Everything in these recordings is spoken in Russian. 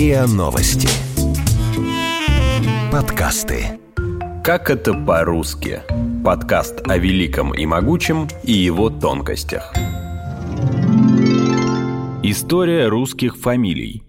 РИА Новости. Подкасты. Как это по-русски? Подкаст о великом и могучем и его тонкостях. История русских фамилий.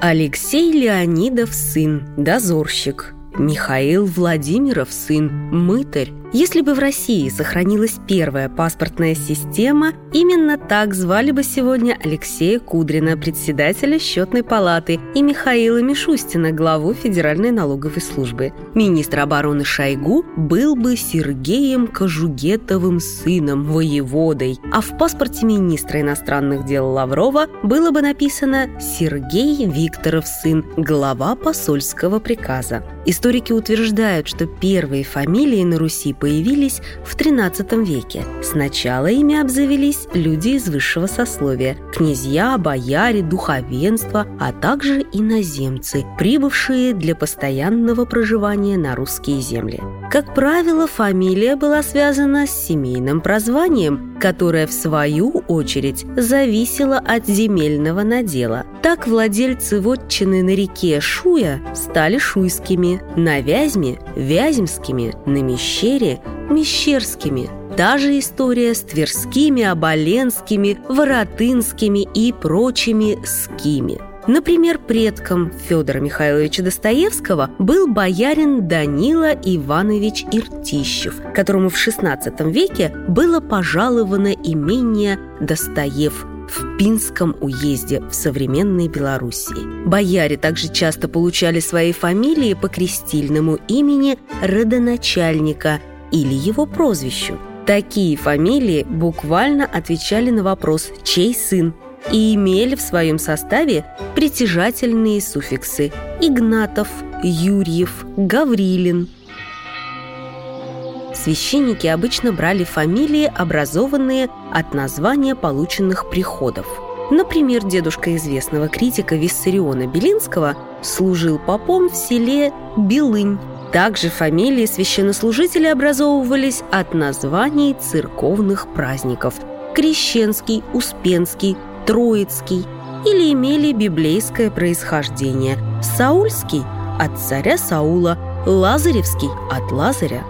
Алексей Леонидов сын, дозорщик. Михаил Владимиров сын, мытарь. Если бы в России сохранилась первая паспортная система, именно так звали бы сегодня Алексея Кудрина, председателя счетной палаты, и Михаила Мишустина, главу Федеральной налоговой службы. Министр обороны Шойгу был бы Сергеем Кожугетовым сыном, воеводой, а в паспорте министра иностранных дел Лаврова было бы написано «Сергей Викторов сын, глава посольского приказа». Историки утверждают, что первые фамилии на Руси появились в XIII веке. Сначала ими обзавелись люди из высшего сословия – князья, бояре, духовенство, а также иноземцы, прибывшие для постоянного проживания на русские земли. Как правило, фамилия была связана с семейным прозванием, которое, в свою очередь, зависело от земельного надела. Так владельцы вотчины на реке Шуя стали шуйскими, на Вязьме – вяземскими, на Мещере мещерскими. Та же история с тверскими, оболенскими, воротынскими и прочими скими. Например, предком Федора Михайловича Достоевского был боярин Данила Иванович Иртищев, которому в XVI веке было пожаловано имение Достоев в Пинском уезде в современной Белоруссии. Бояре также часто получали свои фамилии по крестильному имени родоначальника или его прозвищу. Такие фамилии буквально отвечали на вопрос «чей сын?» И имели в своем составе притяжательные суффиксы Игнатов, Юрьев, Гаврилин. Священники обычно брали фамилии, образованные от названия полученных приходов. Например, дедушка известного критика Виссариона Белинского служил попом в селе Белынь также фамилии священнослужителей образовывались от названий церковных праздников – Крещенский, Успенский, Троицкий или имели библейское происхождение – Саульский – от царя Саула, Лазаревский – от Лазаря.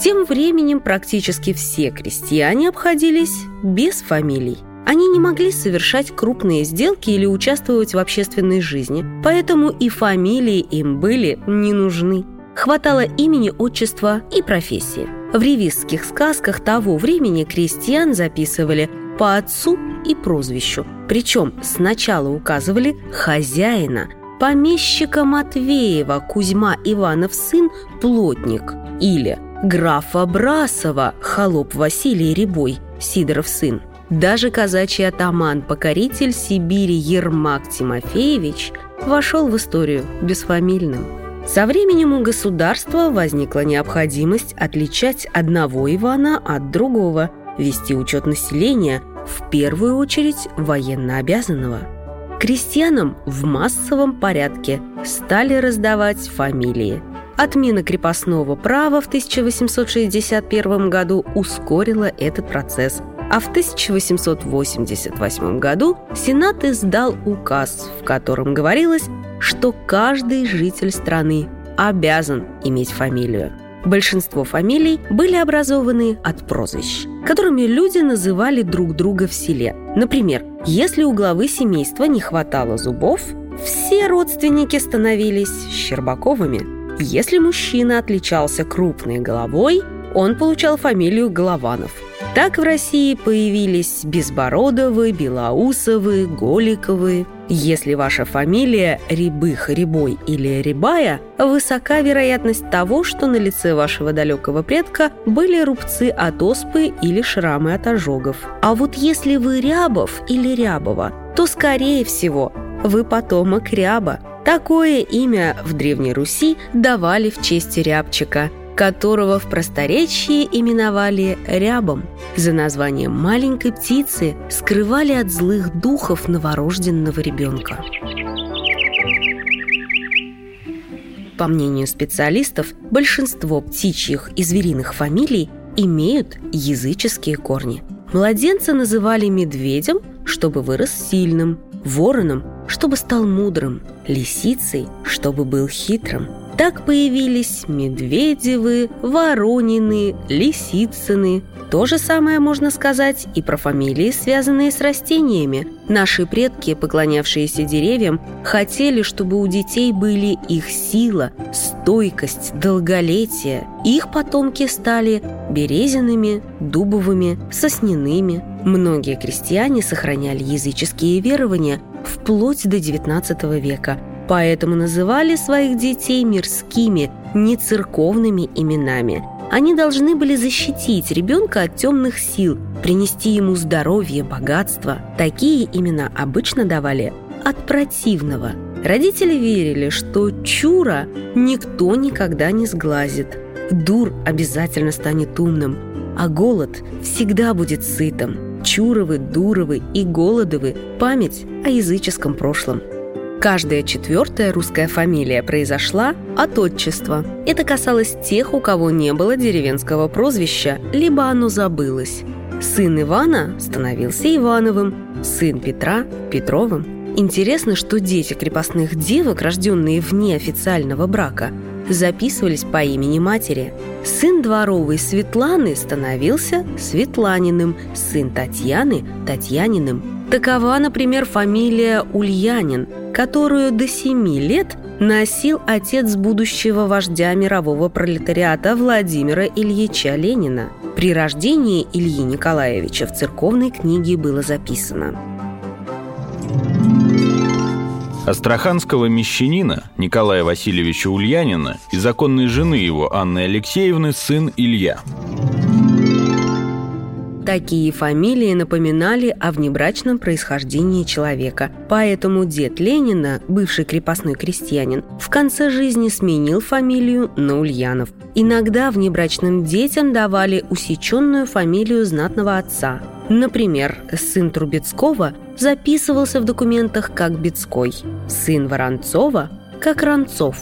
Тем временем практически все крестьяне обходились без фамилий – они не могли совершать крупные сделки или участвовать в общественной жизни, поэтому и фамилии им были не нужны. Хватало имени, отчества и профессии. В ревизских сказках того времени крестьян записывали по отцу и прозвищу. Причем сначала указывали хозяина, помещика Матвеева Кузьма Иванов сын плотник или графа Брасова холоп Василий Рябой Сидоров сын. Даже казачий атаман, покоритель Сибири Ермак Тимофеевич вошел в историю бесфамильным. Со временем у государства возникла необходимость отличать одного Ивана от другого, вести учет населения, в первую очередь военнообязанного. Крестьянам в массовом порядке стали раздавать фамилии. Отмена крепостного права в 1861 году ускорила этот процесс – а в 1888 году Сенат издал указ, в котором говорилось, что каждый житель страны обязан иметь фамилию. Большинство фамилий были образованы от прозвищ, которыми люди называли друг друга в селе. Например, если у главы семейства не хватало зубов, все родственники становились Щербаковыми. Если мужчина отличался крупной головой, он получал фамилию Голованов – так в России появились Безбородовы, Белоусовы, Голиковы. Если ваша фамилия Рябых, Рябой или Рябая, высока вероятность того, что на лице вашего далекого предка были рубцы от оспы или шрамы от ожогов. А вот если вы Рябов или Рябова, то, скорее всего, вы потомок Ряба. Такое имя в Древней Руси давали в честь Рябчика – которого в просторечии именовали рябом. За названием маленькой птицы скрывали от злых духов новорожденного ребенка. По мнению специалистов, большинство птичьих и звериных фамилий имеют языческие корни. Младенца называли медведем, чтобы вырос сильным. вороном, чтобы стал мудрым, лисицей, чтобы был хитрым. Так появились Медведевы, Воронины, Лисицыны. То же самое можно сказать и про фамилии, связанные с растениями. Наши предки, поклонявшиеся деревьям, хотели, чтобы у детей были их сила, стойкость, долголетие. Их потомки стали березиными, дубовыми, сосняными. Многие крестьяне сохраняли языческие верования вплоть до XIX века – поэтому называли своих детей мирскими, не церковными именами. Они должны были защитить ребенка от темных сил, принести ему здоровье, богатство. Такие имена обычно давали от противного. Родители верили, что чура никто никогда не сглазит. Дур обязательно станет умным, а голод всегда будет сытым. Чуровы, Дуровы и Голодовы – память о языческом прошлом – Каждая четвертая русская фамилия произошла от отчества. Это касалось тех, у кого не было деревенского прозвища, либо оно забылось. Сын Ивана становился Ивановым, сын Петра – Петровым. Интересно, что дети крепостных девок, рожденные вне официального брака, записывались по имени матери. Сын дворовой Светланы становился Светланиным, сын Татьяны – Татьяниным. Такова, например, фамилия Ульянин – которую до семи лет носил отец будущего вождя мирового пролетариата Владимира Ильича Ленина. При рождении Ильи Николаевича в церковной книге было записано Астраханского мещанина Николая Васильевича Ульянина и законной жены его Анны Алексеевны сын Илья – Такие фамилии напоминали о внебрачном происхождении человека. Поэтому дед Ленина, бывший крепостной крестьянин, в конце жизни сменил фамилию на Ульянов. Иногда внебрачным детям давали усеченную фамилию знатного отца. Например, сын Трубецкого записывался в документах как Бецкой, сын Воронцова – как Ранцов.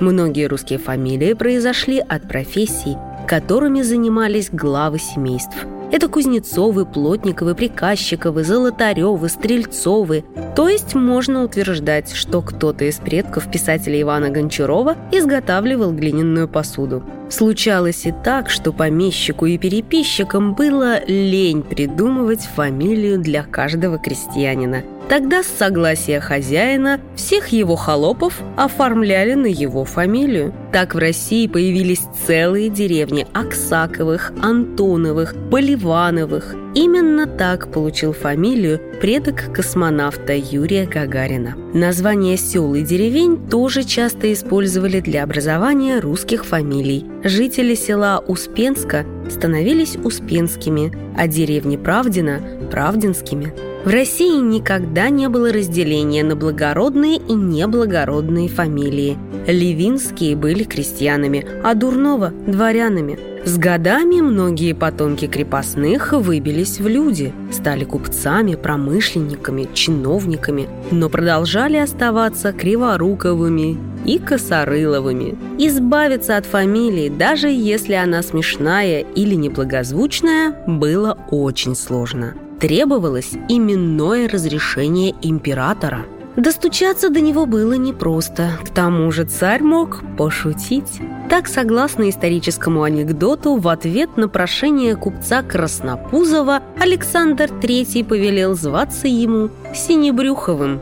Многие русские фамилии произошли от профессий, которыми занимались главы семейств – это Кузнецовы, Плотниковы, Приказчиковы, Золотаревы, Стрельцовы. То есть можно утверждать, что кто-то из предков писателя Ивана Гончарова изготавливал глиняную посуду. Случалось и так, что помещику и переписчикам было лень придумывать фамилию для каждого крестьянина – Тогда с согласия хозяина всех его холопов оформляли на его фамилию. Так в России появились целые деревни Аксаковых, Антоновых, Поливановых. Именно так получил фамилию предок космонавта Юрия Гагарина. Названия сел и деревень тоже часто использовали для образования русских фамилий. Жители села Успенска становились Успенскими, а деревни Правдина – Правдинскими. В России никогда не было разделения на благородные и неблагородные фамилии. Левинские были крестьянами, а Дурнова – дворянами. С годами многие потомки крепостных выбились в люди, стали купцами, промышленниками, чиновниками, но продолжали оставаться криворуковыми и косорыловыми. Избавиться от фамилии, даже если она смешная или неблагозвучная, было очень сложно требовалось именное разрешение императора. Достучаться до него было непросто, к тому же царь мог пошутить. Так, согласно историческому анекдоту, в ответ на прошение купца Краснопузова Александр III повелел зваться ему Синебрюховым.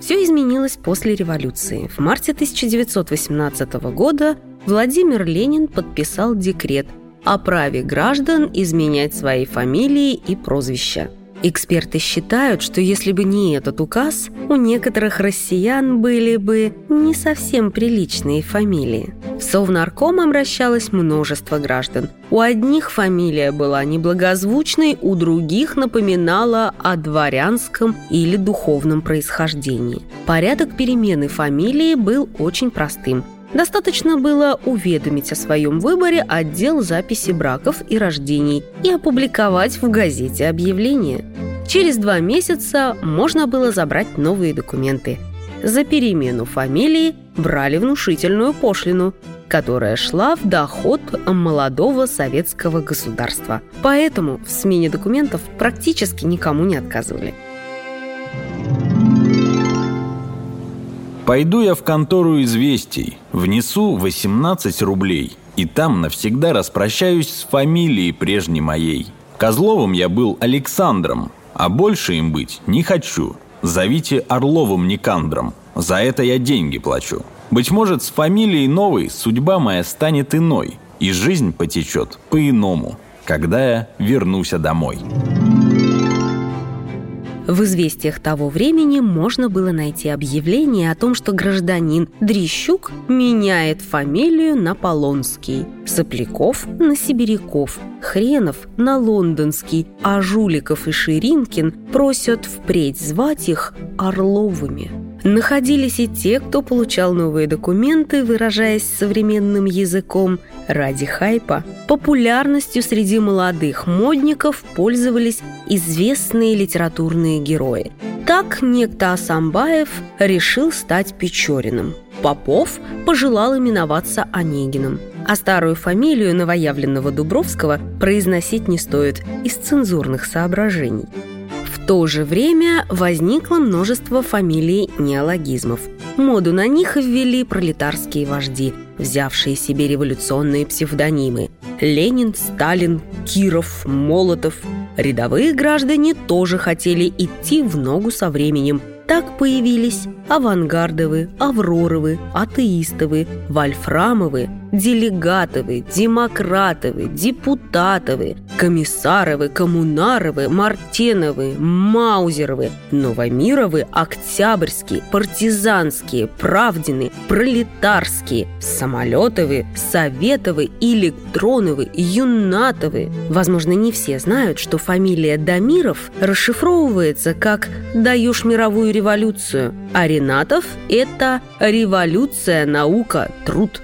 Все изменилось после революции. В марте 1918 года Владимир Ленин подписал декрет – о праве граждан изменять свои фамилии и прозвища. Эксперты считают, что если бы не этот указ, у некоторых россиян были бы не совсем приличные фамилии. В Совнарком обращалось множество граждан. У одних фамилия была неблагозвучной, у других напоминала о дворянском или духовном происхождении. Порядок перемены фамилии был очень простым – Достаточно было уведомить о своем выборе отдел записи браков и рождений и опубликовать в газете объявление. Через два месяца можно было забрать новые документы. За перемену фамилии брали внушительную пошлину. которая шла в доход молодого советского государства. Поэтому в смене документов практически никому не отказывали. Пойду я в контору известий, внесу 18 рублей, и там навсегда распрощаюсь с фамилией прежней моей. Козловым я был Александром, а больше им быть не хочу. Зовите Орловым Никандром, за это я деньги плачу. Быть может, с фамилией новой судьба моя станет иной, и жизнь потечет по-иному, когда я вернусь домой. В известиях того времени можно было найти объявление о том, что гражданин Дрищук меняет фамилию на Полонский, Сопляков на Сибиряков, Хренов на Лондонский, а Жуликов и Ширинкин просят впредь звать их Орловыми. Находились и те, кто получал новые документы, выражаясь современным языком, ради хайпа. Популярностью среди молодых модников пользовались известные литературные герои. Так некто Асамбаев решил стать Печориным. Попов пожелал именоваться Онегиным. А старую фамилию новоявленного Дубровского произносить не стоит из цензурных соображений. То же время возникло множество фамилий неологизмов. Моду на них ввели пролетарские вожди, взявшие себе революционные псевдонимы – Ленин, Сталин, Киров, Молотов. Рядовые граждане тоже хотели идти в ногу со временем – так появились авангардовы, авроровы, атеистовы, вольфрамовы, делегатовы, демократовы, депутатовы, комиссаровы, коммунаровы, мартеновы, маузеровы, новомировы, октябрьские, партизанские, правдины, пролетарские, самолетовы, советовы, электроновы, юнатовы. Возможно, не все знают, что фамилия Дамиров расшифровывается как «даешь мировую революцию», а Ренатов – это «революция, наука, труд».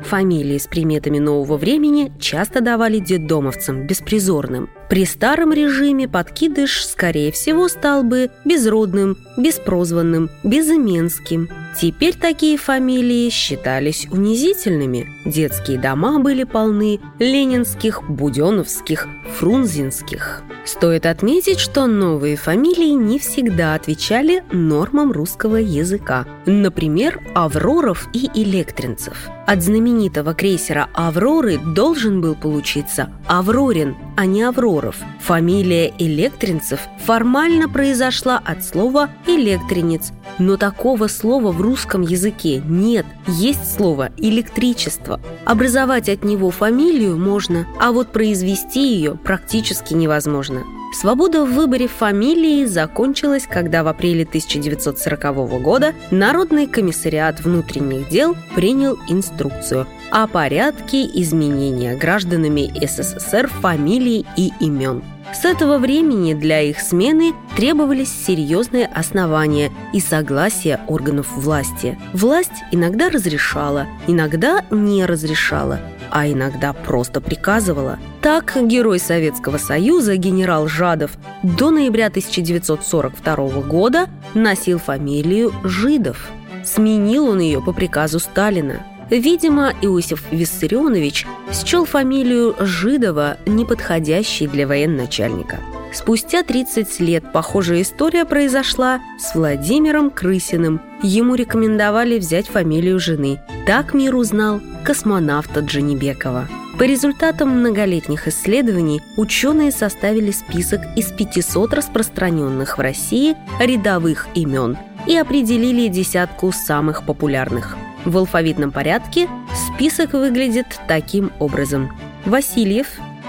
Фамилии с приметами нового времени часто давали детдомовцам, беспризорным. При старом режиме подкидыш, скорее всего, стал бы безродным, беспрозванным, безыменским. Теперь такие фамилии считались унизительными. Детские дома были полны ленинских, буденовских, фрунзенских. Стоит отметить, что новые фамилии не всегда отвечали нормам русского языка. Например, Авроров и Электринцев. От знаменитого крейсера «Авроры» должен был получиться Аврорин, а не Авроров. Фамилия Электринцев формально произошла от слова «электринец», но такого слова в русском языке нет. Есть слово «электричество». Образовать от него фамилию можно, а вот произвести ее практически невозможно. Свобода в выборе фамилии закончилась, когда в апреле 1940 года Народный комиссариат внутренних дел принял инструкцию о порядке изменения гражданами СССР фамилий и имен. С этого времени для их смены требовались серьезные основания и согласие органов власти. Власть иногда разрешала, иногда не разрешала, а иногда просто приказывала. Так герой Советского Союза генерал Жадов до ноября 1942 года носил фамилию Жидов. Сменил он ее по приказу Сталина. Видимо, Иосиф Виссарионович счел фамилию Жидова неподходящей для военачальника. Спустя 30 лет похожая история произошла с Владимиром Крысиным. Ему рекомендовали взять фамилию жены. Так мир узнал космонавта Джанибекова. По результатам многолетних исследований ученые составили список из 500 распространенных в России рядовых имен и определили десятку самых популярных – в алфавитном порядке список выглядит таким образом. Васильев,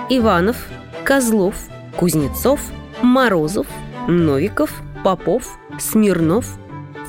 Иванов, Козлов, Кузнецов, Морозов, Новиков, Попов, Смирнов,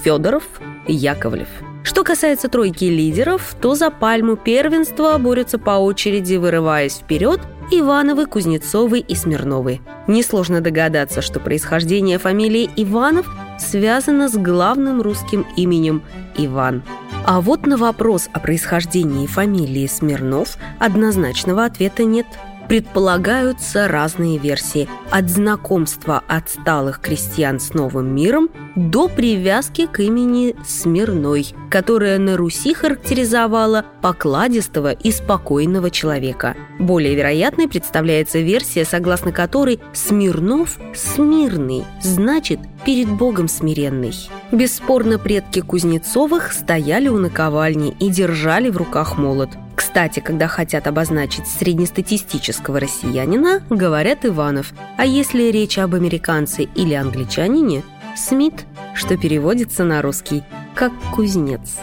Федоров, Яковлев. Что касается тройки лидеров, то за пальму первенства борются по очереди, вырываясь вперед, Ивановы, Кузнецовы и Смирновы. Несложно догадаться, что происхождение фамилии Иванов связано с главным русским именем Иван. А вот на вопрос о происхождении фамилии Смирнов однозначного ответа нет. Предполагаются разные версии. От знакомства отсталых крестьян с новым миром до привязки к имени Смирной, которая на Руси характеризовала покладистого и спокойного человека. Более вероятной представляется версия, согласно которой Смирнов – смирный, значит, перед Богом смиренный. Бесспорно, предки Кузнецовых стояли у наковальни и держали в руках молот – кстати, когда хотят обозначить среднестатистического россиянина, говорят Иванов. А если речь об американце или англичанине – Смит, что переводится на русский как «кузнец».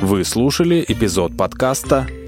Вы слушали эпизод подкаста